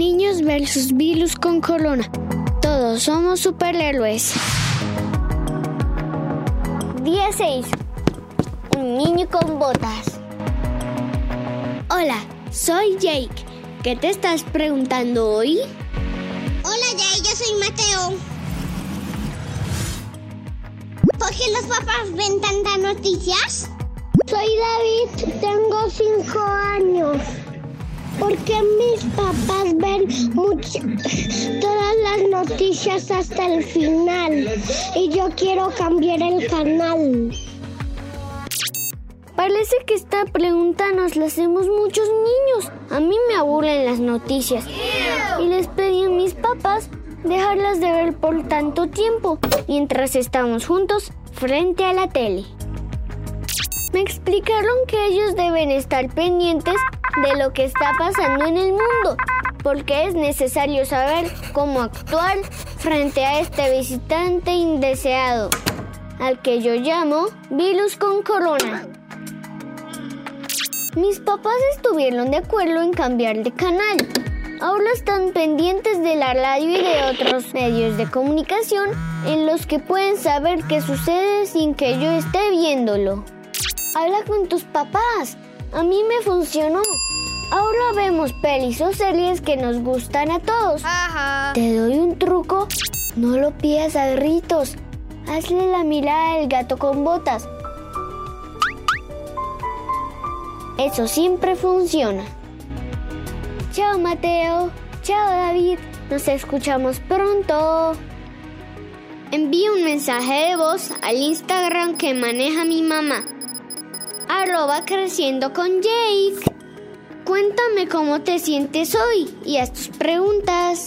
Niños versus virus con corona. Todos somos superhéroes. Día 6. Un niño con botas. Hola, soy Jake. ¿Qué te estás preguntando hoy? Hola Jake, yo soy Mateo. ¿Por qué los papás ven tantas noticias? Soy David, tengo 5 años. Porque mis papás ven todas las noticias hasta el final y yo quiero cambiar el canal. Parece que esta pregunta nos la hacemos muchos niños. A mí me aburren las noticias y les pedí a mis papás dejarlas de ver por tanto tiempo mientras estamos juntos frente a la tele. Me explicaron que ellos deben estar pendientes de lo que está pasando en el mundo, porque es necesario saber cómo actuar frente a este visitante indeseado, al que yo llamo virus con corona. Mis papás estuvieron de acuerdo en cambiar de canal. Ahora están pendientes de la radio y de otros medios de comunicación en los que pueden saber qué sucede sin que yo esté viéndolo. Habla con tus papás. A mí me funcionó. Ahora vemos pelis o series que nos gustan a todos. Te doy un truco. No lo pidas a gritos. Hazle la mirada del gato con botas. Eso siempre funciona. Chao Mateo. Chao David. Nos escuchamos pronto. Envíe un mensaje de voz al Instagram que maneja mi mamá. Arroba creciendo con Jake. Cuéntame cómo te sientes hoy y haz tus preguntas.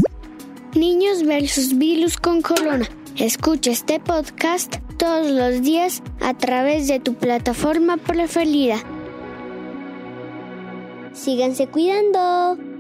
Niños versus virus con corona. Escucha este podcast todos los días a través de tu plataforma preferida. Síganse cuidando.